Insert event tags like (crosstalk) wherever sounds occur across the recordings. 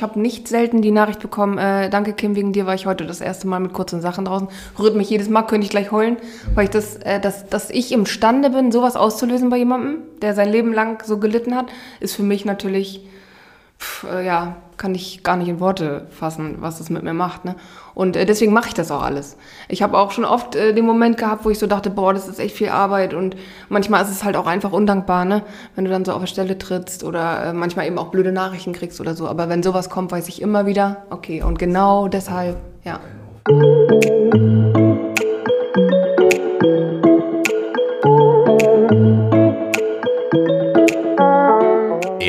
ich habe nicht selten die Nachricht bekommen, äh, danke Kim, wegen dir war ich heute das erste Mal mit kurzen Sachen draußen. Rührt mich jedes Mal, könnte ich gleich heulen, weil ich das, äh, dass, dass ich imstande bin, sowas auszulösen bei jemandem, der sein Leben lang so gelitten hat, ist für mich natürlich pf, äh, ja, kann ich gar nicht in Worte fassen, was das mit mir macht. Ne? Und äh, deswegen mache ich das auch alles. Ich habe auch schon oft äh, den Moment gehabt, wo ich so dachte, boah, das ist echt viel Arbeit und manchmal ist es halt auch einfach undankbar, ne? wenn du dann so auf der Stelle trittst oder äh, manchmal eben auch blöde Nachrichten kriegst oder so. Aber wenn sowas kommt, weiß ich immer wieder, okay, und genau deshalb, ja.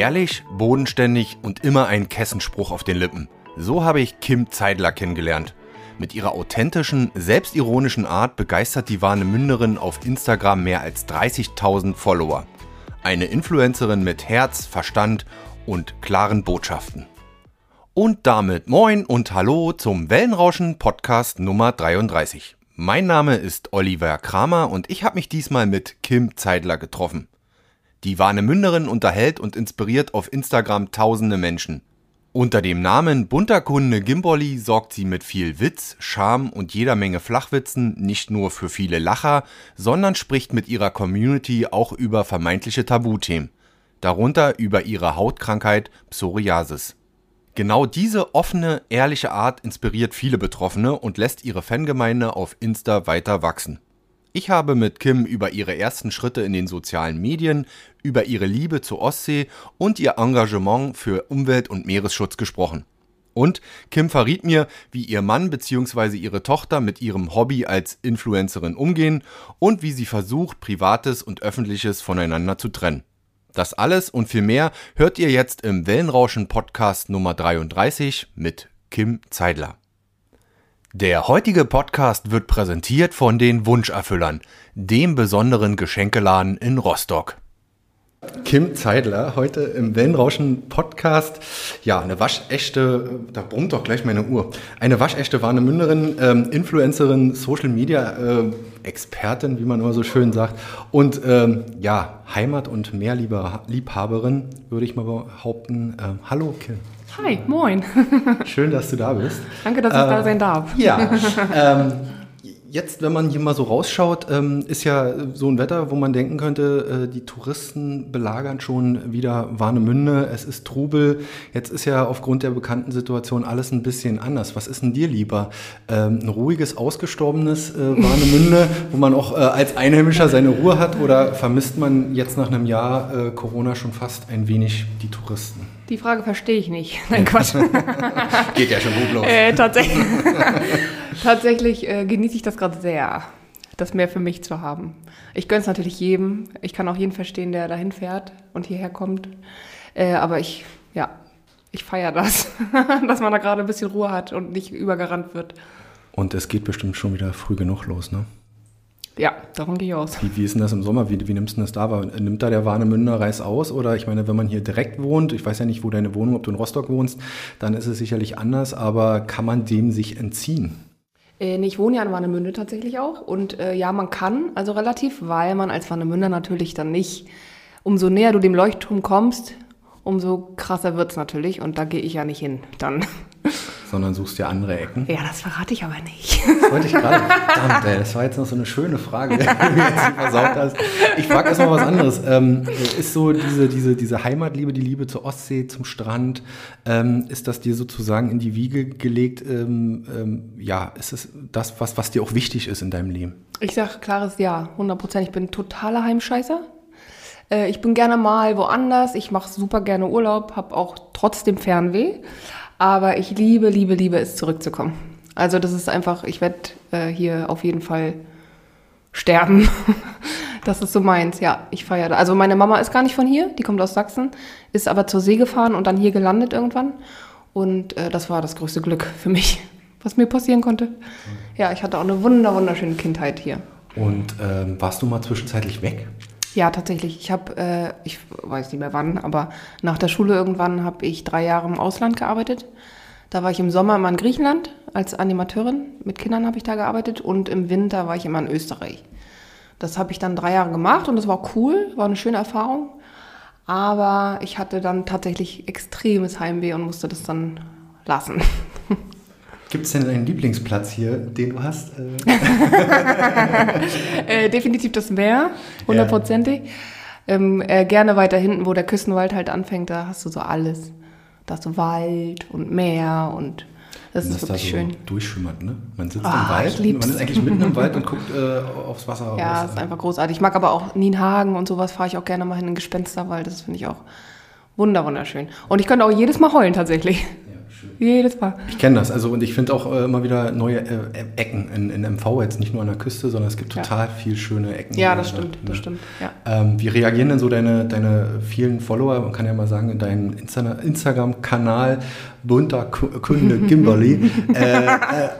Ehrlich, bodenständig und immer ein Kessenspruch auf den Lippen. So habe ich Kim Zeidler kennengelernt. Mit ihrer authentischen, selbstironischen Art begeistert die Warnemünderin auf Instagram mehr als 30.000 Follower. Eine Influencerin mit Herz, Verstand und klaren Botschaften. Und damit moin und hallo zum Wellenrauschen Podcast Nummer 33. Mein Name ist Oliver Kramer und ich habe mich diesmal mit Kim Zeidler getroffen. Die Warnemünderin unterhält und inspiriert auf Instagram tausende Menschen. Unter dem Namen Bunterkunde Gimbolli sorgt sie mit viel Witz, Charme und jeder Menge Flachwitzen nicht nur für viele Lacher, sondern spricht mit ihrer Community auch über vermeintliche Tabuthemen. Darunter über ihre Hautkrankheit Psoriasis. Genau diese offene, ehrliche Art inspiriert viele Betroffene und lässt ihre Fangemeinde auf Insta weiter wachsen. Ich habe mit Kim über ihre ersten Schritte in den sozialen Medien, über ihre Liebe zur Ostsee und ihr Engagement für Umwelt- und Meeresschutz gesprochen. Und Kim verriet mir, wie ihr Mann bzw. ihre Tochter mit ihrem Hobby als Influencerin umgehen und wie sie versucht, Privates und Öffentliches voneinander zu trennen. Das alles und viel mehr hört ihr jetzt im Wellenrauschen Podcast Nummer 33 mit Kim Zeidler. Der heutige Podcast wird präsentiert von den Wunscherfüllern, dem besonderen Geschenkeladen in Rostock. Kim Zeidler, heute im Wellenrauschen Podcast. Ja, eine waschechte, da brummt doch gleich meine Uhr. Eine waschechte Warnemünderin, ähm, Influencerin, Social Media äh, Expertin, wie man immer so schön sagt. Und ähm, ja, Heimat- und Meerliebhaberin, würde ich mal behaupten. Ähm, hallo, Kim. Hi, moin. (laughs) Schön, dass du da bist. Danke, dass ich äh, da sein darf. Ja. (laughs) Jetzt, wenn man hier mal so rausschaut, ähm, ist ja so ein Wetter, wo man denken könnte, äh, die Touristen belagern schon wieder Warnemünde, es ist Trubel. Jetzt ist ja aufgrund der bekannten Situation alles ein bisschen anders. Was ist denn dir lieber? Ähm, ein ruhiges, ausgestorbenes äh, Warnemünde, wo man auch äh, als Einheimischer seine Ruhe hat? Oder vermisst man jetzt nach einem Jahr Corona schon fast ein wenig die Touristen? Die Frage verstehe ich nicht. (laughs) Nein, Quatsch. (laughs) Geht ja schon gut los. Äh, tatsächlich (laughs) tatsächlich äh, genieße ich das gerade sehr, das mehr für mich zu haben. Ich gönne es natürlich jedem. Ich kann auch jeden verstehen, der dahin fährt und hierher kommt. Äh, aber ich, ja, ich feiere das, dass man da gerade ein bisschen Ruhe hat und nicht übergerannt wird. Und es geht bestimmt schon wieder früh genug los, ne? Ja, davon gehe ich aus. Wie, wie ist denn das im Sommer? Wie, wie nimmst du das da wahr? Nimmt da der Warnemünder Reis aus? Oder ich meine, wenn man hier direkt wohnt, ich weiß ja nicht, wo deine Wohnung, ob du in Rostock wohnst, dann ist es sicherlich anders, aber kann man dem sich entziehen? Äh, ich wohne ja in Warnemünde tatsächlich auch. Und äh, ja, man kann, also relativ, weil man als Warnemünder natürlich dann nicht, umso näher du dem Leuchtturm kommst, umso krasser wird es natürlich. Und da gehe ich ja nicht hin dann sondern suchst dir andere Ecken? Ja, das verrate ich aber nicht. Das wollte ich gerade. Verdammt, ey, das war jetzt noch so eine schöne Frage, (laughs) die du jetzt versaut hast. Ich frage erstmal was anderes. Ähm, ist so diese, diese, diese Heimatliebe, die Liebe zur Ostsee, zum Strand, ähm, ist das dir sozusagen in die Wiege gelegt? Ähm, ähm ja, ist es das, was, was dir auch wichtig ist in deinem Leben? Ich sage klares Ja, 100 Prozent. Ich bin totaler Heimscheißer. Äh, ich bin gerne mal woanders. Ich mache super gerne Urlaub, habe auch trotzdem Fernweh. Aber ich liebe, liebe, liebe es, zurückzukommen. Also das ist einfach, ich werde äh, hier auf jeden Fall sterben. (laughs) das ist so meins, ja, ich feiere. Also meine Mama ist gar nicht von hier, die kommt aus Sachsen, ist aber zur See gefahren und dann hier gelandet irgendwann. Und äh, das war das größte Glück für mich, (laughs) was mir passieren konnte. Ja, ich hatte auch eine wunder, wunderschöne Kindheit hier. Und ähm, warst du mal zwischenzeitlich weg? Ja, tatsächlich. Ich habe, äh, ich weiß nicht mehr wann, aber nach der Schule irgendwann habe ich drei Jahre im Ausland gearbeitet. Da war ich im Sommer immer in Griechenland als Animateurin. Mit Kindern habe ich da gearbeitet und im Winter war ich immer in Österreich. Das habe ich dann drei Jahre gemacht und das war cool, war eine schöne Erfahrung. Aber ich hatte dann tatsächlich extremes Heimweh und musste das dann lassen. (laughs) Gibt es denn einen Lieblingsplatz hier, den du hast? äh, (laughs) definitiv das Meer, hundertprozentig. Ja. Ähm, äh, gerne weiter hinten, wo der Küstenwald halt anfängt, da hast du so alles. Da hast du Wald und Meer und das ist wirklich da so schön. Durchschimmert, ne? Man sitzt oh, im Wald, man ist eigentlich mitten im Wald und guckt äh, aufs Wasser. Ja, das ist einfach großartig. Ich mag aber auch Nienhagen und sowas, fahre ich auch gerne mal hin, in den Gespensterwald. Das finde ich auch wunderschön. Und ich könnte auch jedes Mal heulen tatsächlich. Jedes Mal. Ich kenne das. Also und ich finde auch äh, immer wieder neue äh, Ecken in, in MV, jetzt nicht nur an der Küste, sondern es gibt total ja. viel schöne Ecken. Ja, das stimmt, das stimmt. Ja. Ähm, wie reagieren denn so deine, deine vielen Follower? Man kann ja mal sagen, in deinem Insta Instagram-Kanal bunter Kunde (laughs) Kimberly äh, äh,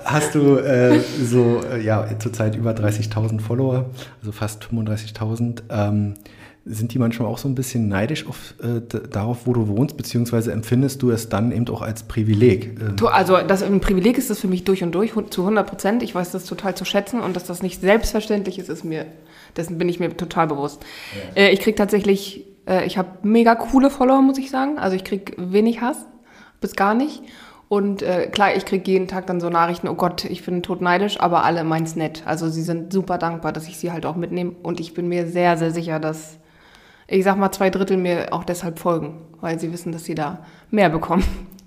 hast du äh, so äh, ja zurzeit über 30.000 Follower, also fast 35.000. Ähm, sind die manchmal auch so ein bisschen neidisch auf, äh, darauf, wo du wohnst, beziehungsweise empfindest du es dann eben auch als Privileg? Ähm also das ein Privileg ist das für mich durch und durch, zu 100 Prozent. Ich weiß das total zu schätzen und dass das nicht selbstverständlich ist, ist mir, dessen bin ich mir total bewusst. Ja. Äh, ich kriege tatsächlich, äh, ich habe mega coole Follower, muss ich sagen. Also ich kriege wenig Hass, bis gar nicht. Und äh, klar, ich kriege jeden Tag dann so Nachrichten, oh Gott, ich bin totneidisch, aber alle meins nett. Also sie sind super dankbar, dass ich sie halt auch mitnehme. Und ich bin mir sehr, sehr sicher, dass ich sag mal, zwei Drittel mir auch deshalb folgen, weil sie wissen, dass sie da mehr bekommen.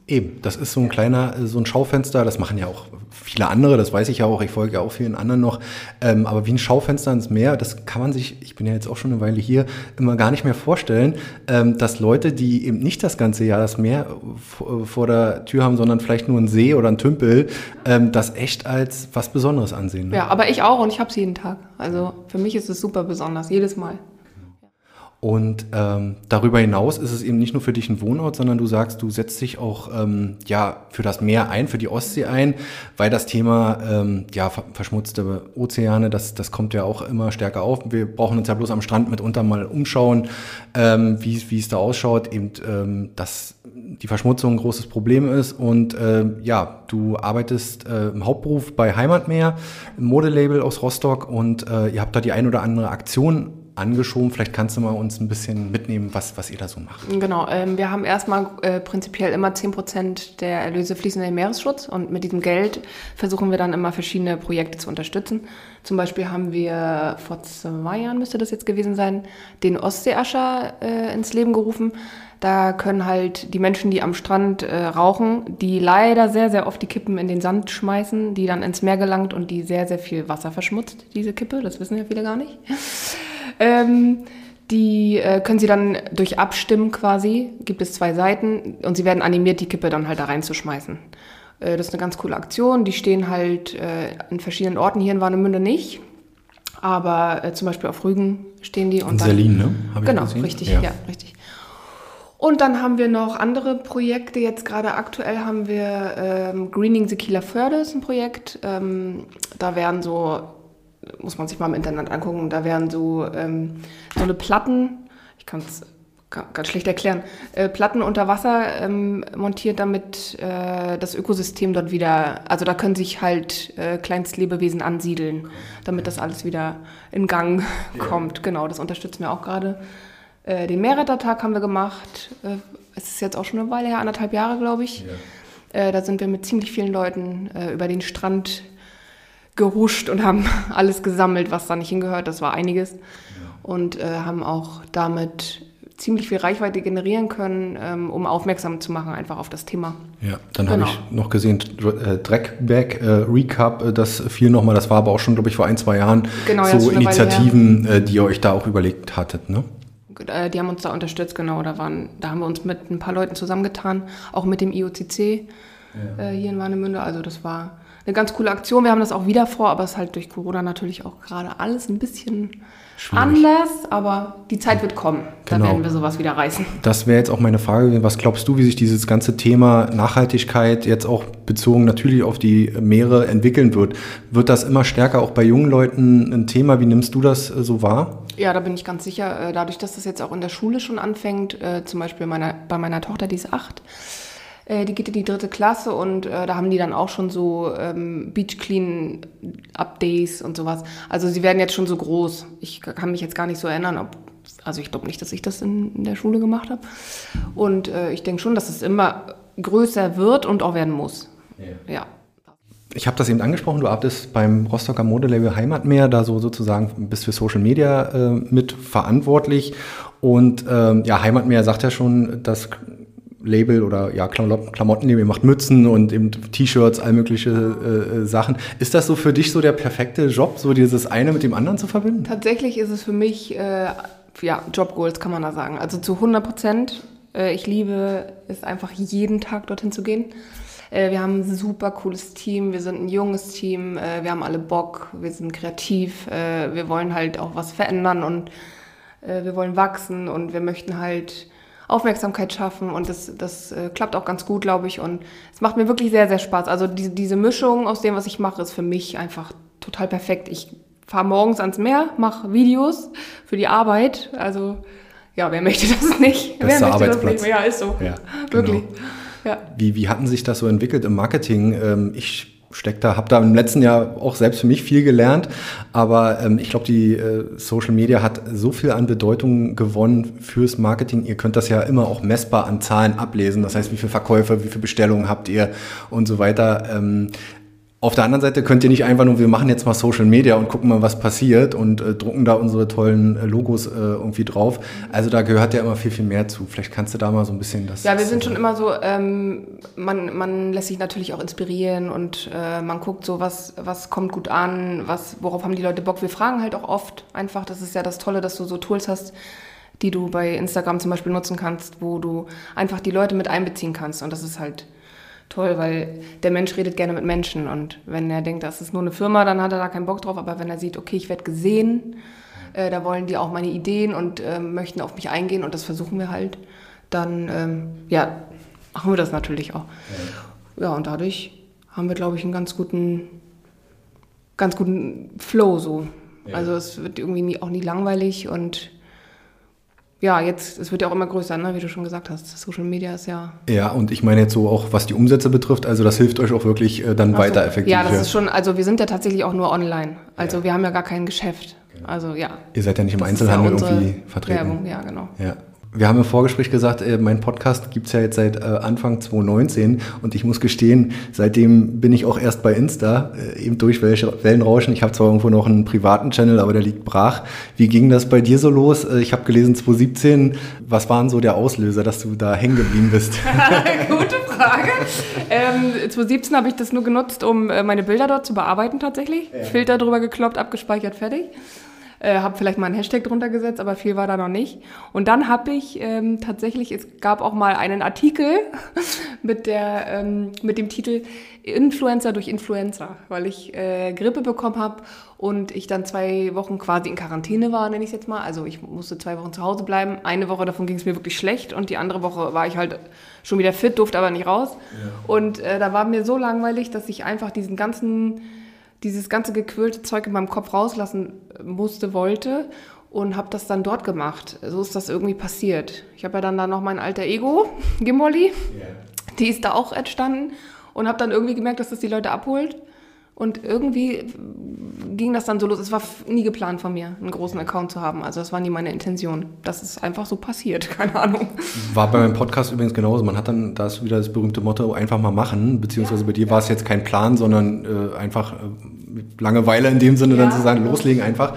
Eben, das ist so ein kleiner, so ein Schaufenster, das machen ja auch viele andere, das weiß ich ja auch, ich folge ja auch vielen anderen noch, ähm, aber wie ein Schaufenster ins Meer, das kann man sich, ich bin ja jetzt auch schon eine Weile hier, immer gar nicht mehr vorstellen, ähm, dass Leute, die eben nicht das ganze Jahr das Meer vor der Tür haben, sondern vielleicht nur einen See oder einen Tümpel, ähm, das echt als was Besonderes ansehen. Ne? Ja, aber ich auch und ich habe es jeden Tag. Also für mich ist es super besonders, jedes Mal. Und ähm, darüber hinaus ist es eben nicht nur für dich ein Wohnort, sondern du sagst, du setzt dich auch ähm, ja für das Meer ein, für die Ostsee ein, weil das Thema ähm, ja verschmutzte Ozeane, das das kommt ja auch immer stärker auf. Wir brauchen uns ja bloß am Strand mitunter mal umschauen, ähm, wie wie es da ausschaut, eben ähm, dass die Verschmutzung ein großes Problem ist und äh, ja, du arbeitest äh, im Hauptberuf bei Heimatmeer, im Modelabel aus Rostock und äh, ihr habt da die ein oder andere Aktion angeschoben. Vielleicht kannst du mal uns ein bisschen mitnehmen, was, was ihr da so macht. Genau, ähm, wir haben erstmal äh, prinzipiell immer 10% der Erlöse fließen in den Meeresschutz und mit diesem Geld versuchen wir dann immer verschiedene Projekte zu unterstützen. Zum Beispiel haben wir vor zwei Jahren, müsste das jetzt gewesen sein, den Ostseeascher äh, ins Leben gerufen. Da können halt die Menschen, die am Strand äh, rauchen, die leider sehr, sehr oft die Kippen in den Sand schmeißen, die dann ins Meer gelangt und die sehr, sehr viel Wasser verschmutzt, diese Kippe. Das wissen ja viele gar nicht. (laughs) Ähm, die äh, können sie dann durch Abstimmen quasi, gibt es zwei Seiten und sie werden animiert, die Kippe dann halt da reinzuschmeißen. Äh, das ist eine ganz coole Aktion. Die stehen halt äh, in verschiedenen Orten, hier in Warnemünde nicht. Aber äh, zum Beispiel auf Rügen stehen die. Und in Selin, ne? Hab genau, richtig, ja. ja, richtig. Und dann haben wir noch andere Projekte. Jetzt gerade aktuell haben wir ähm, Greening the Kieler Förde, ist ein Projekt. Ähm, da werden so muss man sich mal im Internet angucken, da wären so, ähm, so eine Platten, ich kann es ganz schlecht erklären, äh, Platten unter Wasser ähm, montiert, damit äh, das Ökosystem dort wieder, also da können sich halt äh, Kleinstlebewesen ansiedeln, damit das alles wieder in Gang kommt. Ja. Genau, das unterstützen wir auch gerade. Äh, den Meerrettertag haben wir gemacht. Äh, es ist jetzt auch schon eine Weile her, anderthalb Jahre, glaube ich. Ja. Äh, da sind wir mit ziemlich vielen Leuten über den Strand gehuscht und haben (laughs) alles gesammelt, was da nicht hingehört. Das war einiges. Ja. Und äh, haben auch damit ziemlich viel Reichweite generieren können, ähm, um aufmerksam zu machen einfach auf das Thema. Ja, dann genau. habe ich noch gesehen, äh, Dreckback äh, Recap, äh, das fiel nochmal, das war aber auch schon, glaube ich, vor ein, zwei Jahren genau, so Initiativen, äh, die ihr euch da auch überlegt hattet, ne? Äh, die haben uns da unterstützt, genau. Da, waren, da haben wir uns mit ein paar Leuten zusammengetan, auch mit dem IOCC ja. äh, hier in Warnemünde. Also das war eine ganz coole Aktion. Wir haben das auch wieder vor, aber es ist halt durch Corona natürlich auch gerade alles ein bisschen Schwierig. anders. Aber die Zeit wird kommen. Genau. Da werden wir sowas wieder reißen. Das wäre jetzt auch meine Frage. Was glaubst du, wie sich dieses ganze Thema Nachhaltigkeit jetzt auch bezogen natürlich auf die Meere entwickeln wird? Wird das immer stärker auch bei jungen Leuten ein Thema? Wie nimmst du das äh, so wahr? Ja, da bin ich ganz sicher. Äh, dadurch, dass das jetzt auch in der Schule schon anfängt, äh, zum Beispiel meiner, bei meiner Tochter, die ist acht, äh, die geht in die dritte Klasse und äh, da haben die dann auch schon so ähm, Beach Clean Up Days und sowas. Also sie werden jetzt schon so groß. Ich kann mich jetzt gar nicht so erinnern, ob also ich glaube nicht, dass ich das in, in der Schule gemacht habe. Und äh, ich denke schon, dass es immer größer wird und auch werden muss. Ja. ja. Ich habe das eben angesprochen, du arbeitest beim Rostocker Modelabel Heimatmeer, da so sozusagen bist für Social Media äh, mit verantwortlich. Und ähm, ja, Heimatmeer sagt ja schon, dass Label oder ja, Klamottenlabel macht Mützen und eben T-Shirts, all mögliche äh, äh, Sachen. Ist das so für dich so der perfekte Job, so dieses eine mit dem anderen zu verbinden? Tatsächlich ist es für mich, äh, ja, Job Goals kann man da sagen. Also zu 100 Prozent. Äh, ich liebe es einfach jeden Tag dorthin zu gehen. Äh, wir haben ein super cooles Team, wir sind ein junges Team, äh, wir haben alle Bock, wir sind kreativ, wir wollen halt auch was verändern und wir wollen wachsen und wir möchten halt Aufmerksamkeit schaffen und das, das äh, klappt auch ganz gut, glaube ich. Und es macht mir wirklich sehr, sehr Spaß. Also die, diese Mischung aus dem, was ich mache, ist für mich einfach total perfekt. Ich fahre morgens ans Meer, mache Videos für die Arbeit. Also ja, wer möchte (laughs) das nicht? Das wer ist der Arbeitsplatz. Das Ja, ist so. Ja, (laughs) Wirklich. Genau. Ja. Wie, wie hatten sich das so entwickelt im Marketing? Ähm, ich steck da, habe da im letzten Jahr auch selbst für mich viel gelernt, aber ähm, ich glaube, die äh, Social Media hat so viel an Bedeutung gewonnen fürs Marketing. Ihr könnt das ja immer auch messbar an Zahlen ablesen. Das heißt, wie viele Verkäufe, wie viele Bestellungen habt ihr und so weiter. Ähm, auf der anderen Seite könnt ihr nicht einfach nur, wir machen jetzt mal Social Media und gucken mal, was passiert und äh, drucken da unsere tollen äh, Logos äh, irgendwie drauf. Also da gehört ja immer viel, viel mehr zu. Vielleicht kannst du da mal so ein bisschen das. Ja, wir sind schon immer so, ähm, man, man lässt sich natürlich auch inspirieren und äh, man guckt so, was, was kommt gut an, was, worauf haben die Leute Bock. Wir fragen halt auch oft einfach, das ist ja das Tolle, dass du so Tools hast, die du bei Instagram zum Beispiel nutzen kannst, wo du einfach die Leute mit einbeziehen kannst. Und das ist halt toll, weil der Mensch redet gerne mit Menschen und wenn er denkt, das ist nur eine Firma, dann hat er da keinen Bock drauf, aber wenn er sieht, okay, ich werde gesehen, äh, da wollen die auch meine Ideen und äh, möchten auf mich eingehen und das versuchen wir halt, dann ähm, ja, machen wir das natürlich auch. Ja, und dadurch haben wir, glaube ich, einen ganz guten, ganz guten Flow so. Ja. Also es wird irgendwie nie, auch nie langweilig und ja, jetzt, es wird ja auch immer größer, ne? wie du schon gesagt hast. Social Media ist ja. Ja, und ich meine jetzt so auch, was die Umsätze betrifft, also das hilft euch auch wirklich äh, dann so. weiter effektiv. Ja, das ist schon, also wir sind ja tatsächlich auch nur online. Also ja. wir haben ja gar kein Geschäft. Genau. Also ja. Ihr seid ja nicht im Einzelhandel ja irgendwie vertreten. Werbung, ja, genau. Ja wir haben im Vorgespräch gesagt, äh, mein Podcast gibt's ja jetzt seit äh, Anfang 2019 und ich muss gestehen, seitdem bin ich auch erst bei Insta, äh, eben durch Wellenrauschen. Ich habe zwar irgendwo noch einen privaten Channel, aber der liegt brach. Wie ging das bei dir so los? Äh, ich habe gelesen 2017. Was waren so der Auslöser, dass du da hängen geblieben bist? (laughs) (laughs) Gute Frage. Ähm, 2017 habe ich das nur genutzt, um äh, meine Bilder dort zu bearbeiten tatsächlich. Ja. Filter drüber gekloppt, abgespeichert, fertig äh, habe vielleicht mal einen Hashtag drunter gesetzt, aber viel war da noch nicht. Und dann habe ich ähm, tatsächlich, es gab auch mal einen Artikel (laughs) mit, der, ähm, mit dem Titel Influencer durch Influencer, weil ich äh, Grippe bekommen habe und ich dann zwei Wochen quasi in Quarantäne war, nenne ich es jetzt mal. Also ich musste zwei Wochen zu Hause bleiben. Eine Woche davon ging es mir wirklich schlecht und die andere Woche war ich halt schon wieder fit, durfte aber nicht raus. Ja. Und äh, da war mir so langweilig, dass ich einfach diesen ganzen dieses ganze gequirlte Zeug in meinem Kopf rauslassen musste, wollte und habe das dann dort gemacht. So ist das irgendwie passiert. Ich habe ja dann da noch mein alter Ego, (laughs) Gimbolli, yeah. die ist da auch entstanden und habe dann irgendwie gemerkt, dass das die Leute abholt. Und irgendwie ging das dann so los. Es war nie geplant von mir, einen großen Account zu haben. Also das war nie meine Intention. Das ist einfach so passiert, (laughs) keine Ahnung. War bei meinem Podcast übrigens genauso. Man hat dann, da ist wieder das berühmte Motto, einfach mal machen. Beziehungsweise bei dir war es jetzt kein Plan, sondern äh, einfach äh, Langeweile in dem Sinne ja. dann zu sagen, loslegen einfach.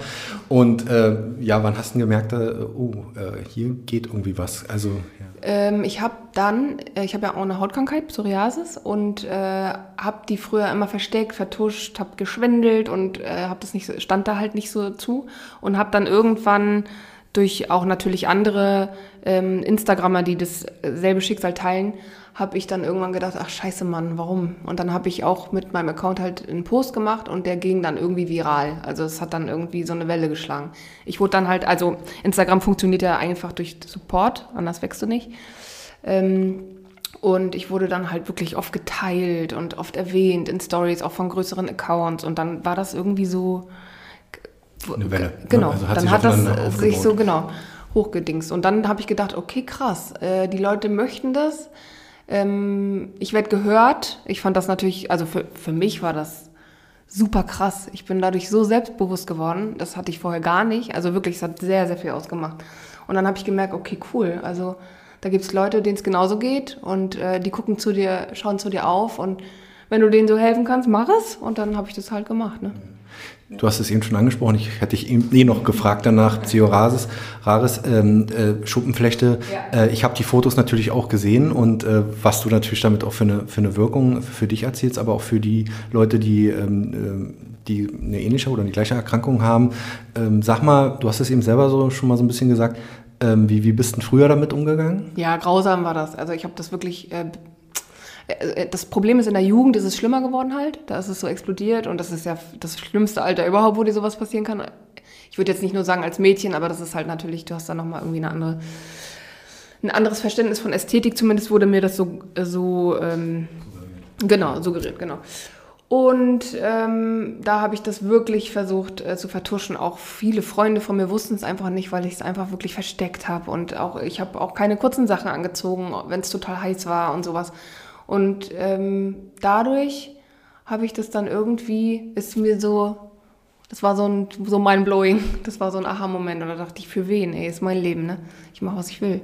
Und äh, ja, wann hast du gemerkt, äh, oh, äh, hier geht irgendwie was? Also ja. ähm, ich habe dann, äh, ich habe ja auch eine Hautkrankheit, Psoriasis, und äh, habe die früher immer versteckt, vertuscht, habe geschwindelt und äh, habe das nicht, stand da halt nicht so zu und habe dann irgendwann durch auch natürlich andere ähm, Instagrammer, die dasselbe Schicksal teilen, habe ich dann irgendwann gedacht, ach scheiße Mann, warum? Und dann habe ich auch mit meinem Account halt einen Post gemacht und der ging dann irgendwie viral. Also es hat dann irgendwie so eine Welle geschlagen. Ich wurde dann halt, also Instagram funktioniert ja einfach durch Support, anders wächst du nicht. Ähm, und ich wurde dann halt wirklich oft geteilt und oft erwähnt in Stories, auch von größeren Accounts. Und dann war das irgendwie so. Eine Welle. Ne? Genau. Also dann hat das sich so genau hochgedingst. Und dann habe ich gedacht, okay, krass, äh, die Leute möchten das. Ähm, ich werde gehört. Ich fand das natürlich, also für, für mich war das super krass. Ich bin dadurch so selbstbewusst geworden. Das hatte ich vorher gar nicht. Also wirklich, es hat sehr, sehr viel ausgemacht. Und dann habe ich gemerkt, okay, cool. Also da gibt es Leute, denen es genauso geht und äh, die gucken zu dir, schauen zu dir auf und wenn du denen so helfen kannst, mach es. Und dann habe ich das halt gemacht. Ne? Du hast es eben schon angesprochen, ich hätte dich eh noch gefragt danach, Psoriasis, Rares, ähm, äh, Schuppenflechte. Ja. Äh, ich habe die Fotos natürlich auch gesehen und äh, was du natürlich damit auch für eine, für eine Wirkung für dich erzählst, aber auch für die Leute, die, ähm, äh, die eine ähnliche oder die gleiche Erkrankung haben. Ähm, sag mal, du hast es eben selber so schon mal so ein bisschen gesagt, ähm, wie, wie bist du früher damit umgegangen? Ja, grausam war das. Also ich habe das wirklich äh, das Problem ist, in der Jugend ist es schlimmer geworden halt. Da ist es so explodiert und das ist ja das schlimmste Alter überhaupt, wo dir sowas passieren kann. Ich würde jetzt nicht nur sagen als Mädchen, aber das ist halt natürlich, du hast da nochmal irgendwie eine andere, ein anderes Verständnis von Ästhetik. Zumindest wurde mir das so, so ähm, genau, suggeriert, genau. Und ähm, da habe ich das wirklich versucht äh, zu vertuschen. Auch viele Freunde von mir wussten es einfach nicht, weil ich es einfach wirklich versteckt habe. Und auch ich habe auch keine kurzen Sachen angezogen, wenn es total heiß war und sowas. Und ähm, dadurch habe ich das dann irgendwie, ist mir so, das war so ein so mind-blowing, (laughs) das war so ein Aha-Moment. Und da dachte ich, für wen? Ey, ist mein Leben, ne? Ich mache, was ich will.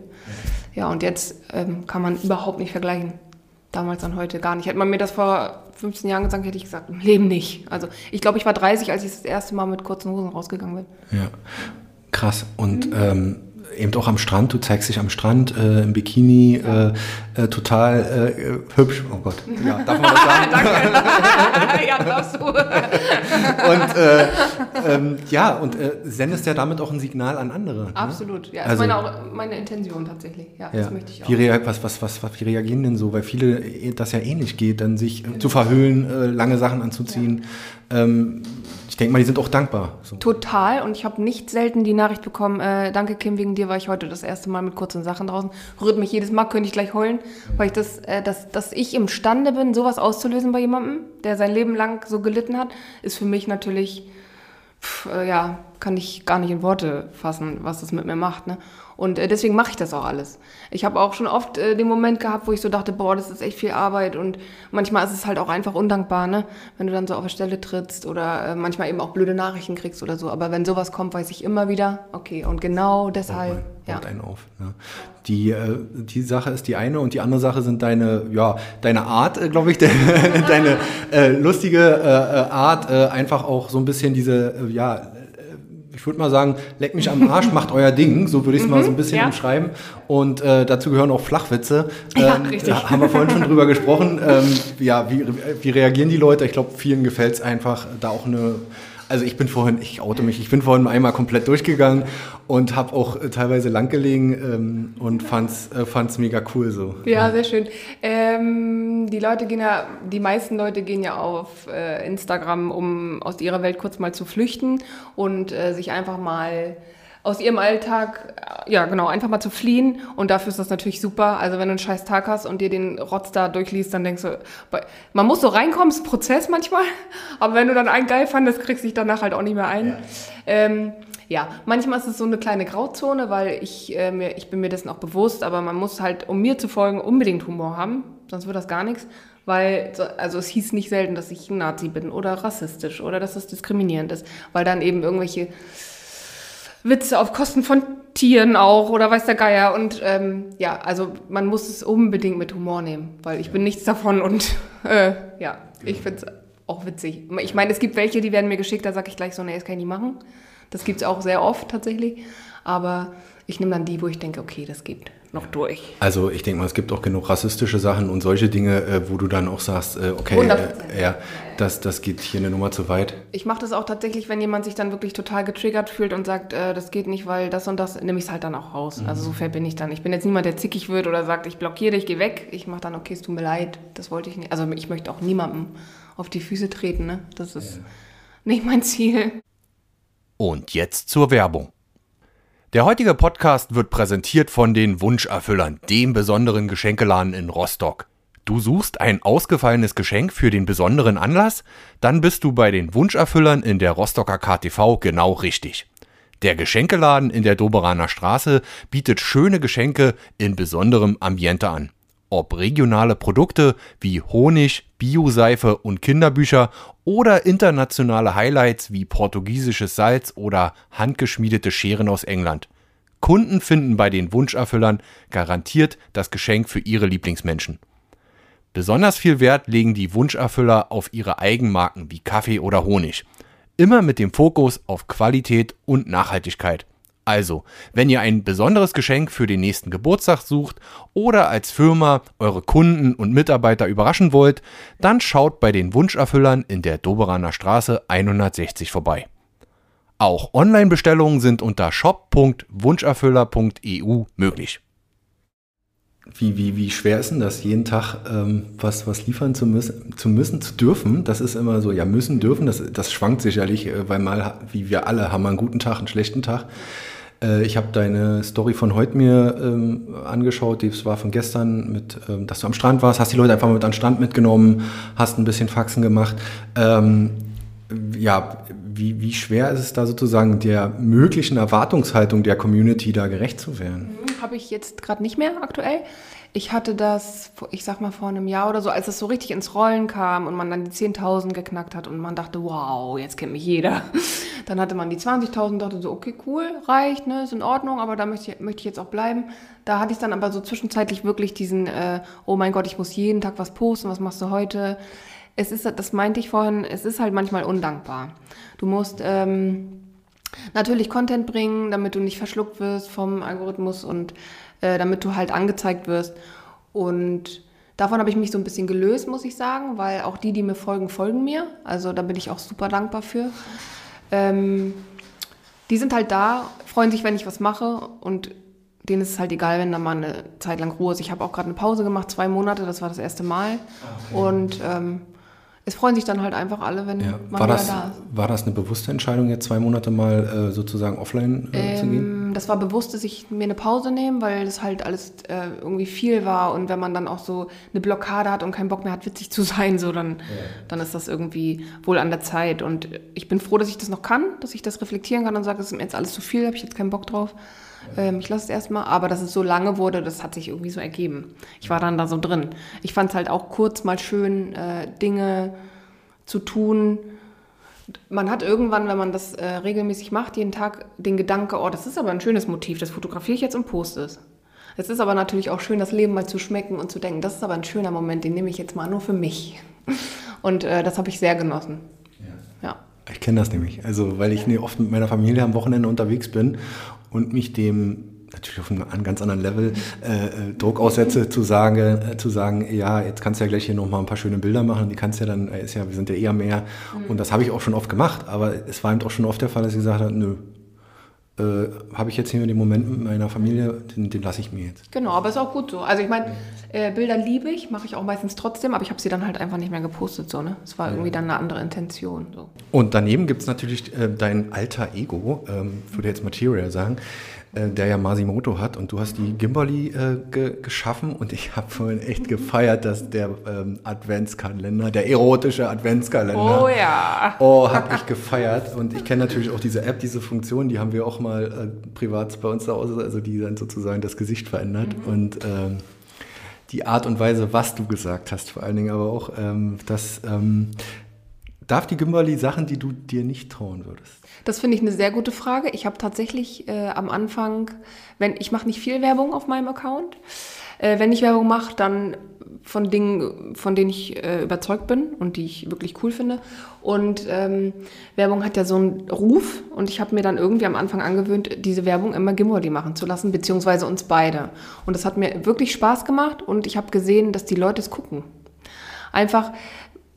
Ja, und jetzt ähm, kann man überhaupt nicht vergleichen. Damals an heute gar nicht. Hätte man mir das vor 15 Jahren gesagt, hätte ich gesagt, im Leben nicht. Also ich glaube, ich war 30, als ich das erste Mal mit kurzen Hosen rausgegangen bin. Ja, krass. Und mhm. ähm, eben auch am Strand, du zeigst dich am Strand äh, im Bikini, äh, äh, total äh, hübsch. Oh Gott, ja, darf man das sagen? (laughs) Danke. (laughs) ja, darfst du. (laughs) und äh, ähm, ja, und sendest ja damit auch ein Signal an andere. Ne? Absolut, ja, also, ist meine, auch, meine Intention tatsächlich. Ja, ja. das möchte ich auch. Wie, was, was, was, was, wie reagieren denn so? Weil viele das ja ähnlich geht, dann sich zu verhüllen, lange Sachen anzuziehen. Ja. Ähm, ich denke mal, die sind auch dankbar. So. Total. Und ich habe nicht selten die Nachricht bekommen, äh, danke Kim, wegen dir war ich heute das erste Mal mit kurzen Sachen draußen. Rührt mich jedes Mal, könnte ich gleich heulen, weil ich das, äh, dass, dass ich imstande bin, sowas auszulösen bei jemandem, der sein Leben lang so gelitten hat, ist für mich natürlich, pff, äh, ja, kann ich gar nicht in Worte fassen, was das mit mir macht. Ne? Und äh, deswegen mache ich das auch alles. Ich habe auch schon oft äh, den Moment gehabt, wo ich so dachte, boah, das ist echt viel Arbeit und manchmal ist es halt auch einfach undankbar, ne? wenn du dann so auf der Stelle trittst oder äh, manchmal eben auch blöde Nachrichten kriegst oder so. Aber wenn sowas kommt, weiß ich immer wieder, okay, und genau deshalb. Oh, ja. einen auf. Ne? Die, äh, die Sache ist die eine und die andere Sache sind deine, ja, deine Art, äh, glaube ich, (laughs) de, deine äh, lustige äh, äh, Art, äh, einfach auch so ein bisschen diese, ja, ich würde mal sagen, leck mich am Arsch, macht euer Ding, so würde ich es mal so ein mhm, bisschen ja. umschreiben. Und äh, dazu gehören auch Flachwitze. (laughs) Ja, ähm, richtig. haben wir vorhin schon drüber gesprochen. Ähm, ja, wie, wie reagieren die Leute? Ich glaube, vielen gefällt es einfach, da auch eine also ich bin vorhin, ich oute mich, ich bin vorhin einmal komplett durchgegangen und habe auch äh, teilweise langgelegen ähm, und fand's, äh, fand's mega cool so. Ja, sehr schön. Ähm, die Leute gehen ja, die meisten Leute gehen ja auf äh, Instagram, um aus ihrer Welt kurz mal zu flüchten und äh, sich einfach mal aus ihrem Alltag, ja genau, einfach mal zu fliehen. Und dafür ist das natürlich super. Also wenn du einen scheiß Tag hast und dir den Rotz da durchliest, dann denkst du, man muss so reinkommen, ist ein Prozess manchmal. (laughs) Aber wenn du dann einen geil fandest, kriegst du dich danach halt auch nicht mehr ein. Ja. Ähm, ja, manchmal ist es so eine kleine Grauzone, weil ich, äh, mir, ich bin mir dessen auch bewusst, aber man muss halt, um mir zu folgen, unbedingt Humor haben, sonst wird das gar nichts. Weil, also es hieß nicht selten, dass ich ein Nazi bin oder rassistisch oder dass es diskriminierend ist, weil dann eben irgendwelche Witze auf Kosten von Tieren auch oder weiß der Geier. Und ähm, ja, also man muss es unbedingt mit Humor nehmen, weil ich bin nichts davon und (laughs) äh, ja, ich finde es auch witzig. Ich meine, es gibt welche, die werden mir geschickt, da sage ich gleich so, nee, das kann ich nicht machen. Das gibt es auch sehr oft tatsächlich. Aber ich nehme dann die, wo ich denke, okay, das geht noch durch. Also ich denke mal, es gibt auch genug rassistische Sachen und solche Dinge, äh, wo du dann auch sagst, äh, okay, äh, ja, das, das geht hier eine Nummer zu weit. Ich mache das auch tatsächlich, wenn jemand sich dann wirklich total getriggert fühlt und sagt, äh, das geht nicht, weil das und das, nehme ich es halt dann auch raus. Mhm. Also so fair bin ich dann. Ich bin jetzt niemand, der zickig wird oder sagt, ich blockiere dich, geh weg. Ich mache dann, okay, es tut mir leid, das wollte ich nicht. Also ich möchte auch niemandem auf die Füße treten, ne? Das ist ja. nicht mein Ziel. Und jetzt zur Werbung. Der heutige Podcast wird präsentiert von den Wunscherfüllern, dem besonderen Geschenkeladen in Rostock. Du suchst ein ausgefallenes Geschenk für den besonderen Anlass? Dann bist du bei den Wunscherfüllern in der Rostocker KTV genau richtig. Der Geschenkeladen in der Doberaner Straße bietet schöne Geschenke in besonderem Ambiente an. Ob regionale Produkte wie Honig, Bioseife und Kinderbücher oder internationale Highlights wie portugiesisches Salz oder handgeschmiedete Scheren aus England. Kunden finden bei den Wunscherfüllern garantiert das Geschenk für ihre Lieblingsmenschen. Besonders viel Wert legen die Wunscherfüller auf ihre Eigenmarken wie Kaffee oder Honig. Immer mit dem Fokus auf Qualität und Nachhaltigkeit. Also, wenn ihr ein besonderes Geschenk für den nächsten Geburtstag sucht oder als Firma eure Kunden und Mitarbeiter überraschen wollt, dann schaut bei den Wunscherfüllern in der Doberaner Straße 160 vorbei. Auch Online-Bestellungen sind unter shop.wunscherfüller.eu möglich. Wie, wie, wie schwer ist denn das, jeden Tag ähm, was, was liefern zu müssen, zu müssen, zu dürfen? Das ist immer so, ja, müssen, dürfen, das, das schwankt sicherlich, äh, weil mal, wie wir alle, haben einen guten Tag, einen schlechten Tag. Äh, ich habe deine Story von heute mir ähm, angeschaut, das war von gestern, mit, ähm, dass du am Strand warst, hast die Leute einfach mal mit an den Strand mitgenommen, hast ein bisschen Faxen gemacht. Ähm, ja, wie, wie schwer ist es da sozusagen der möglichen Erwartungshaltung der Community da gerecht zu werden? Mhm, Habe ich jetzt gerade nicht mehr aktuell. Ich hatte das, ich sag mal vor einem Jahr oder so, als es so richtig ins Rollen kam und man dann die 10.000 geknackt hat und man dachte, wow, jetzt kennt mich jeder. (laughs) Dann hatte man die 20.000 und dachte so, okay, cool, reicht, ne, ist in Ordnung, aber da möchte ich, möchte ich jetzt auch bleiben. Da hatte ich dann aber so zwischenzeitlich wirklich diesen, äh, oh mein Gott, ich muss jeden Tag was posten, was machst du heute? Es ist, das meinte ich vorhin, es ist halt manchmal undankbar. Du musst ähm, natürlich Content bringen, damit du nicht verschluckt wirst vom Algorithmus und äh, damit du halt angezeigt wirst. Und davon habe ich mich so ein bisschen gelöst, muss ich sagen, weil auch die, die mir folgen, folgen mir. Also da bin ich auch super dankbar für. Ähm, die sind halt da, freuen sich, wenn ich was mache und denen ist es halt egal, wenn da mal eine Zeit lang Ruhe ist. Ich habe auch gerade eine Pause gemacht, zwei Monate, das war das erste Mal. Okay. Und ähm, es freuen sich dann halt einfach alle, wenn ja. man war das, da ist. War das eine bewusste Entscheidung, jetzt zwei Monate mal äh, sozusagen offline äh, ähm, zu gehen? Das war bewusst, dass ich mir eine Pause nehme, weil das halt alles äh, irgendwie viel war und wenn man dann auch so eine Blockade hat und keinen Bock mehr hat, witzig zu (laughs) sein, so dann, ja. dann ist das irgendwie wohl an der Zeit. Und ich bin froh, dass ich das noch kann, dass ich das reflektieren kann und sage, das ist mir jetzt alles zu viel, habe ich jetzt keinen Bock drauf. Ähm, ich lasse es erstmal, aber dass es so lange wurde, das hat sich irgendwie so ergeben. Ich war dann da so drin. Ich fand es halt auch kurz mal schön, äh, Dinge zu tun. Man hat irgendwann, wenn man das äh, regelmäßig macht, jeden Tag den Gedanke, oh, das ist aber ein schönes Motiv, das fotografiere ich jetzt und poste es. Es ist aber natürlich auch schön, das Leben mal zu schmecken und zu denken, das ist aber ein schöner Moment, den nehme ich jetzt mal nur für mich. (laughs) Und äh, das habe ich sehr genossen. Ja. ja. Ich kenne das nämlich. Also, weil ich ja. oft mit meiner Familie am Wochenende unterwegs bin und mich dem natürlich auf einem ganz anderen Level äh, äh, Druck aussetze, zu sagen, äh, zu sagen, ja, jetzt kannst du ja gleich hier nochmal ein paar schöne Bilder machen, die kannst du ja dann, äh, ist ja, wir sind ja eher mehr. Mhm. Und das habe ich auch schon oft gemacht, aber es war eben auch schon oft der Fall, dass ich gesagt habe, nö, äh, habe ich jetzt hier den Moment mit meiner Familie, den, den lasse ich mir jetzt. Genau, aber ist auch gut so. Also ich meine, äh, Bilder liebe ich, mache ich auch meistens trotzdem, aber ich habe sie dann halt einfach nicht mehr gepostet. So, ne? Es war irgendwie dann eine andere Intention. So. Und daneben gibt es natürlich äh, dein alter Ego, ähm, würde jetzt Material sagen, äh, der ja Masimoto hat und du hast die Gimbali äh, ge geschaffen und ich habe vorhin echt gefeiert, dass der ähm, Adventskalender, der erotische Adventskalender. Oh ja. Oh, habe ich gefeiert und ich kenne natürlich auch diese App, diese Funktion, die haben wir auch mal äh, privat bei uns zu Hause, also die dann sozusagen das Gesicht verändert mhm. und ähm, die Art und Weise, was du gesagt hast, vor allen Dingen aber auch, ähm, dass ähm, darf die Gimbali Sachen, die du dir nicht trauen würdest? Das finde ich eine sehr gute Frage. Ich habe tatsächlich äh, am Anfang, wenn ich mache nicht viel Werbung auf meinem Account. Äh, wenn ich Werbung mache, dann von Dingen, von denen ich äh, überzeugt bin und die ich wirklich cool finde. Und ähm, Werbung hat ja so einen Ruf und ich habe mir dann irgendwie am Anfang angewöhnt, diese Werbung immer Gimordi machen zu lassen, beziehungsweise uns beide. Und das hat mir wirklich Spaß gemacht und ich habe gesehen, dass die Leute es gucken. Einfach,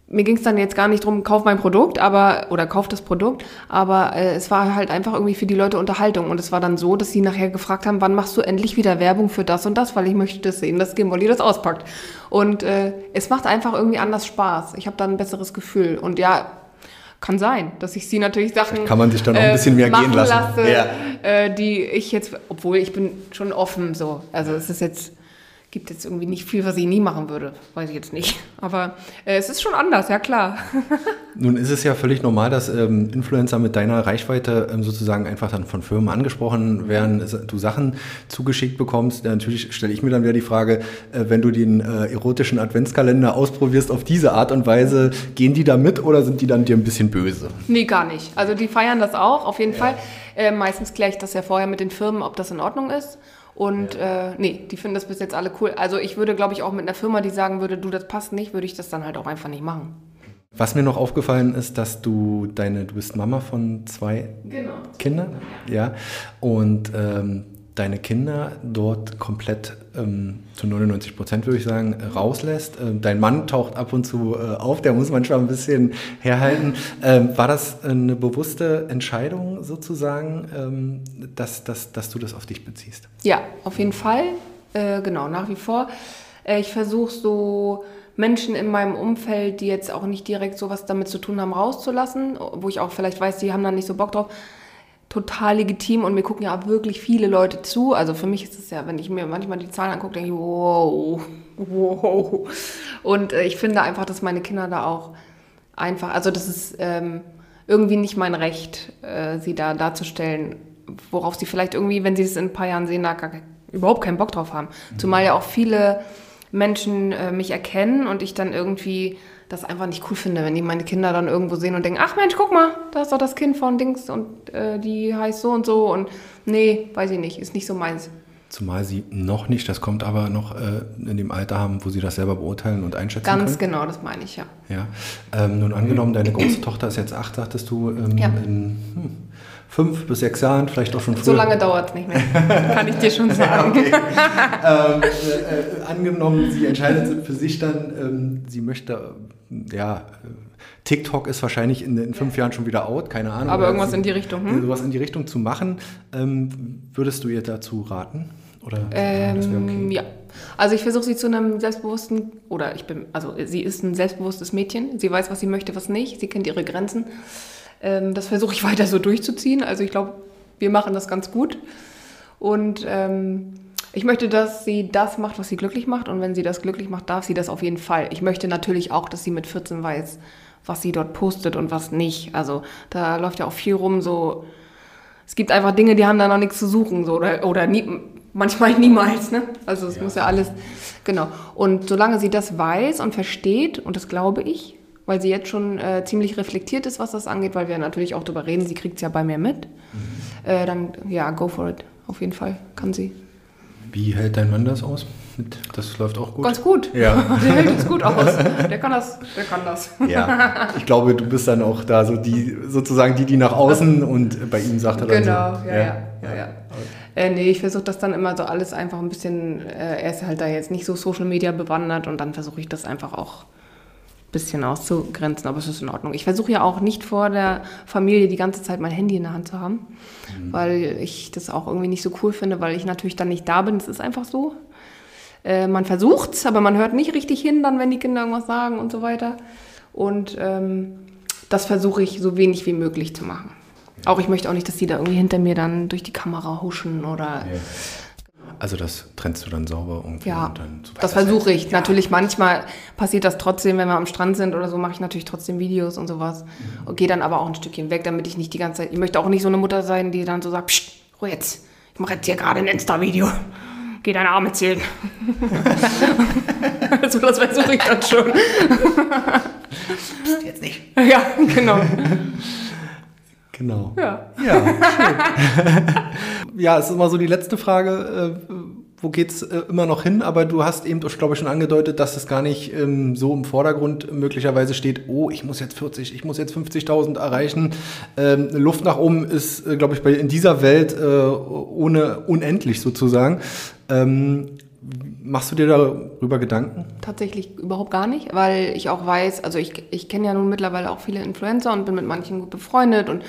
mir ging es dann jetzt gar nicht drum, kauf mein Produkt, aber oder kauf das Produkt, aber äh, es war halt einfach irgendwie für die Leute Unterhaltung und es war dann so, dass sie nachher gefragt haben, wann machst du endlich wieder Werbung für das und das, weil ich möchte das sehen, dass Gimbali das auspackt. Und äh, es macht einfach irgendwie anders Spaß. Ich habe dann ein besseres Gefühl und ja, kann sein, dass ich sie natürlich Sachen kann man sich dann noch ein bisschen mehr äh, gehen lassen, lasse, ja. äh, die ich jetzt, obwohl ich bin schon offen so, also es ist jetzt gibt jetzt irgendwie nicht viel, was ich nie machen würde. Weiß ich jetzt nicht. Aber äh, es ist schon anders, ja klar. (laughs) Nun ist es ja völlig normal, dass ähm, Influencer mit deiner Reichweite ähm, sozusagen einfach dann von Firmen angesprochen werden, du Sachen zugeschickt bekommst. Ja, natürlich stelle ich mir dann wieder die Frage, äh, wenn du den äh, erotischen Adventskalender ausprobierst auf diese Art und Weise, gehen die da mit oder sind die dann dir ein bisschen böse? Nee, gar nicht. Also die feiern das auch, auf jeden ja. Fall. Äh, meistens kläre ich das ja vorher mit den Firmen, ob das in Ordnung ist. Und ja. äh, nee, die finden das bis jetzt alle cool. Also ich würde, glaube ich, auch mit einer Firma, die sagen würde, du, das passt nicht, würde ich das dann halt auch einfach nicht machen. Was mir noch aufgefallen ist, dass du deine, du bist Mama von zwei genau. Kindern, ja, und ähm, deine Kinder dort komplett ähm, zu 99 Prozent, würde ich sagen, rauslässt. Ähm, dein Mann taucht ab und zu äh, auf, der muss manchmal ein bisschen herhalten. Ähm, war das eine bewusste Entscheidung sozusagen, ähm, dass, dass, dass du das auf dich beziehst? Ja, auf jeden Fall. Äh, genau, nach wie vor. Äh, ich versuche so Menschen in meinem Umfeld, die jetzt auch nicht direkt sowas damit zu tun haben, rauszulassen, wo ich auch vielleicht weiß, die haben da nicht so Bock drauf total legitim und mir gucken ja auch wirklich viele Leute zu. Also für mich ist es ja, wenn ich mir manchmal die Zahlen angucke, denke ich, wow, wow. Und äh, ich finde einfach, dass meine Kinder da auch einfach, also das ist ähm, irgendwie nicht mein Recht, äh, sie da darzustellen, worauf sie vielleicht irgendwie, wenn sie es in ein paar Jahren sehen, da gar, überhaupt keinen Bock drauf haben. Zumal ja auch viele Menschen äh, mich erkennen und ich dann irgendwie das einfach nicht cool finde, wenn die meine Kinder dann irgendwo sehen und denken, ach Mensch, guck mal, da ist doch das Kind von Dings und äh, die heißt so und so und nee, weiß ich nicht, ist nicht so meins. Zumal sie noch nicht, das kommt aber noch äh, in dem Alter haben, wo sie das selber beurteilen und einschätzen Ganz können. genau, das meine ich, ja. Ja. Ähm, nun angenommen, deine große Tochter ist jetzt acht, sagtest du, ähm, ja. in hm, fünf bis sechs Jahren, vielleicht auch schon früher. So lange dauert es nicht mehr, (laughs) kann ich dir schon sagen. (laughs) okay. ähm, äh, angenommen, sie entscheidet für sich dann, ähm, sie möchte ja, TikTok ist wahrscheinlich in, in fünf Jahren schon wieder out, keine Ahnung. Aber irgendwas in die Richtung. Hm? Sowas in die Richtung zu machen. Ähm, würdest du ihr dazu raten? Oder ähm, okay? Ja. Also ich versuche sie zu einem selbstbewussten, oder ich bin, also sie ist ein selbstbewusstes Mädchen. Sie weiß, was sie möchte, was nicht. Sie kennt ihre Grenzen. Ähm, das versuche ich (laughs) weiter so durchzuziehen. Also ich glaube, wir machen das ganz gut. Und ähm, ich möchte, dass sie das macht, was sie glücklich macht. Und wenn sie das glücklich macht, darf sie das auf jeden Fall. Ich möchte natürlich auch, dass sie mit 14 weiß, was sie dort postet und was nicht. Also da läuft ja auch viel rum, so. Es gibt einfach Dinge, die haben da noch nichts zu suchen, so, oder, oder nie, manchmal (laughs) niemals, ne? Also es ja. muss ja alles, genau. Und solange sie das weiß und versteht, und das glaube ich, weil sie jetzt schon äh, ziemlich reflektiert ist, was das angeht, weil wir natürlich auch darüber reden, sie kriegt es ja bei mir mit, mhm. äh, dann ja, go for it. Auf jeden Fall kann sie. Wie hält dein Mann das aus? Das läuft auch gut. Ganz gut. Ja. (laughs) Der hält es gut aus. Der kann das. Der kann das. Ja. Ich glaube, du bist dann auch da so die sozusagen die, die nach außen und bei ihm sagt er dann genau, so. Genau. Ja, ja, ja. ja. Äh, nee, ich versuche das dann immer so alles einfach ein bisschen. Äh, er ist halt da jetzt nicht so Social Media bewandert und dann versuche ich das einfach auch bisschen auszugrenzen, aber es ist in Ordnung. Ich versuche ja auch nicht vor der Familie die ganze Zeit mein Handy in der Hand zu haben, mhm. weil ich das auch irgendwie nicht so cool finde, weil ich natürlich dann nicht da bin. Es ist einfach so. Äh, man versucht's, aber man hört nicht richtig hin, dann wenn die Kinder irgendwas sagen und so weiter. Und ähm, das versuche ich so wenig wie möglich zu machen. Auch ich möchte auch nicht, dass die da irgendwie hinter mir dann durch die Kamera huschen oder ja. Also das trennst du dann sauber irgendwie ja, und dann so das versuche ich. Ja. Natürlich manchmal passiert das trotzdem, wenn wir am Strand sind oder so, mache ich natürlich trotzdem Videos und sowas. Mhm. Und gehe dann aber auch ein Stückchen weg, damit ich nicht die ganze Zeit, ich möchte auch nicht so eine Mutter sein, die dann so sagt, Psst, Ruhe jetzt, ich mache jetzt hier gerade ein Insta-Video. Geh deine Arme zählen. (laughs) (laughs) also das versuche ich dann schon. Psst, jetzt nicht. (laughs) Ja, genau. Genau. Ja. Ja, schön. Ja, es ist immer so die letzte Frage. Äh, wo geht's äh, immer noch hin? Aber du hast eben, glaube ich, schon angedeutet, dass es gar nicht ähm, so im Vordergrund möglicherweise steht, oh, ich muss jetzt 40, ich muss jetzt 50.000 erreichen. Ähm, Luft nach oben ist, äh, glaube ich, bei, in dieser Welt äh, ohne unendlich sozusagen. Ähm, Machst du dir darüber Gedanken? Tatsächlich überhaupt gar nicht, weil ich auch weiß, also ich, ich kenne ja nun mittlerweile auch viele Influencer und bin mit manchen gut befreundet und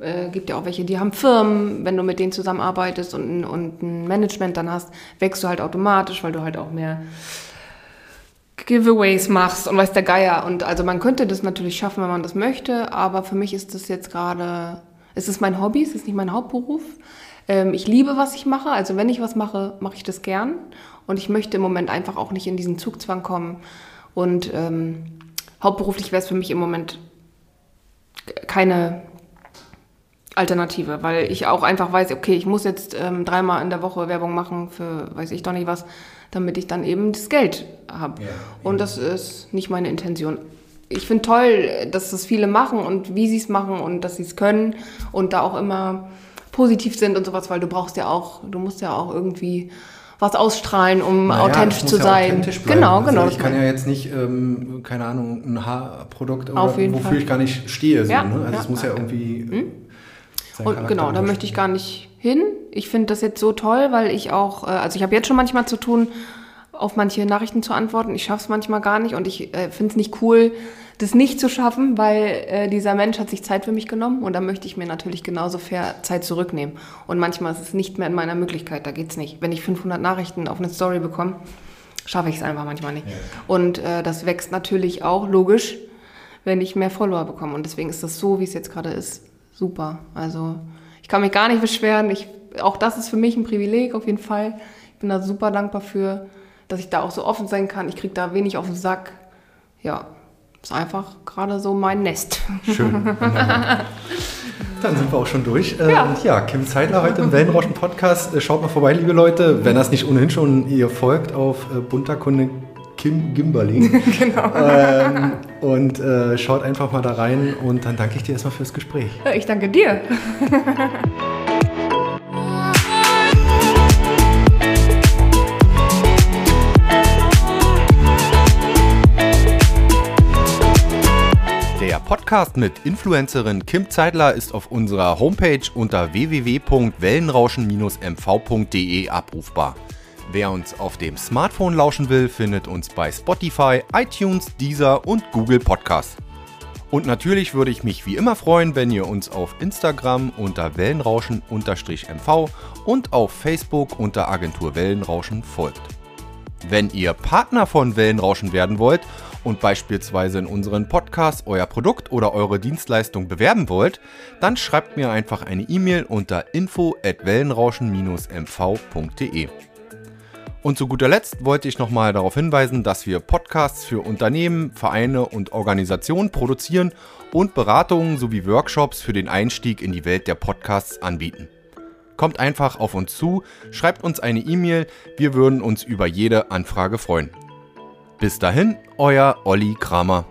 äh, gibt ja auch welche, die haben Firmen, wenn du mit denen zusammenarbeitest und, und ein Management dann hast, wächst du halt automatisch, weil du halt auch mehr Giveaways machst und weiß der Geier. Und also man könnte das natürlich schaffen, wenn man das möchte, aber für mich ist das jetzt gerade, es ist mein Hobby, es ist nicht mein Hauptberuf. Ähm, ich liebe, was ich mache. Also wenn ich was mache, mache ich das gern. Und ich möchte im Moment einfach auch nicht in diesen Zugzwang kommen. Und ähm, hauptberuflich wäre es für mich im Moment keine Alternative, weil ich auch einfach weiß, okay, ich muss jetzt ähm, dreimal in der Woche Werbung machen für weiß ich doch nicht was, damit ich dann eben das Geld habe. Ja, und das ist nicht meine Intention. Ich finde toll, dass das viele machen und wie sie es machen und dass sie es können und da auch immer positiv sind und sowas, weil du brauchst ja auch, du musst ja auch irgendwie was ausstrahlen, um naja, authentisch zu ja sein. Authentisch genau, also genau. Ich kann ja jetzt nicht, ähm, keine Ahnung, ein Haarprodukt oder wofür Fall. ich gar nicht stehe. So, ja, ne? Also ja, es muss ja irgendwie. Hm? Und genau, da möchte ich gar nicht hin. Ich finde das jetzt so toll, weil ich auch, äh, also ich habe jetzt schon manchmal zu tun, auf manche Nachrichten zu antworten. Ich schaffe es manchmal gar nicht und ich äh, finde es nicht cool, das nicht zu schaffen, weil äh, dieser Mensch hat sich Zeit für mich genommen und da möchte ich mir natürlich genauso fair Zeit zurücknehmen. Und manchmal ist es nicht mehr in meiner Möglichkeit, da geht's nicht. Wenn ich 500 Nachrichten auf eine Story bekomme, schaffe ich es einfach manchmal nicht. Ja. Und äh, das wächst natürlich auch logisch, wenn ich mehr Follower bekomme. Und deswegen ist das so, wie es jetzt gerade ist, super. Also ich kann mich gar nicht beschweren. Ich, auch das ist für mich ein Privileg auf jeden Fall. Ich bin da super dankbar für, dass ich da auch so offen sein kann. Ich kriege da wenig auf den Sack. Ja, ist einfach gerade so mein Nest. Schön. (laughs) Dann sind wir auch schon durch. Ja, ja Kim Zeitler heute im Wellenrauschen Podcast. Äh, schaut mal vorbei, liebe Leute. Wenn das nicht ohnehin schon ihr folgt auf äh, Bunterkunde Kim Gimberling. (laughs) genau. Ähm, und äh, schaut einfach mal da rein und dann danke ich dir erstmal fürs Gespräch. Ich danke dir. (laughs) Podcast mit Influencerin Kim Zeidler ist auf unserer Homepage unter www.wellenrauschen-mv.de abrufbar. Wer uns auf dem Smartphone lauschen will, findet uns bei Spotify, iTunes, Deezer und Google Podcasts. Und natürlich würde ich mich wie immer freuen, wenn ihr uns auf Instagram unter Wellenrauschen-MV und auf Facebook unter Agentur Wellenrauschen folgt. Wenn ihr Partner von Wellenrauschen werden wollt und beispielsweise in unseren Podcast euer Produkt oder eure Dienstleistung bewerben wollt, dann schreibt mir einfach eine E-Mail unter info@wellenrauschen-mv.de. Und zu guter Letzt wollte ich nochmal darauf hinweisen, dass wir Podcasts für Unternehmen, Vereine und Organisationen produzieren und Beratungen sowie Workshops für den Einstieg in die Welt der Podcasts anbieten. Kommt einfach auf uns zu, schreibt uns eine E-Mail, wir würden uns über jede Anfrage freuen. Bis dahin, euer Olli Kramer.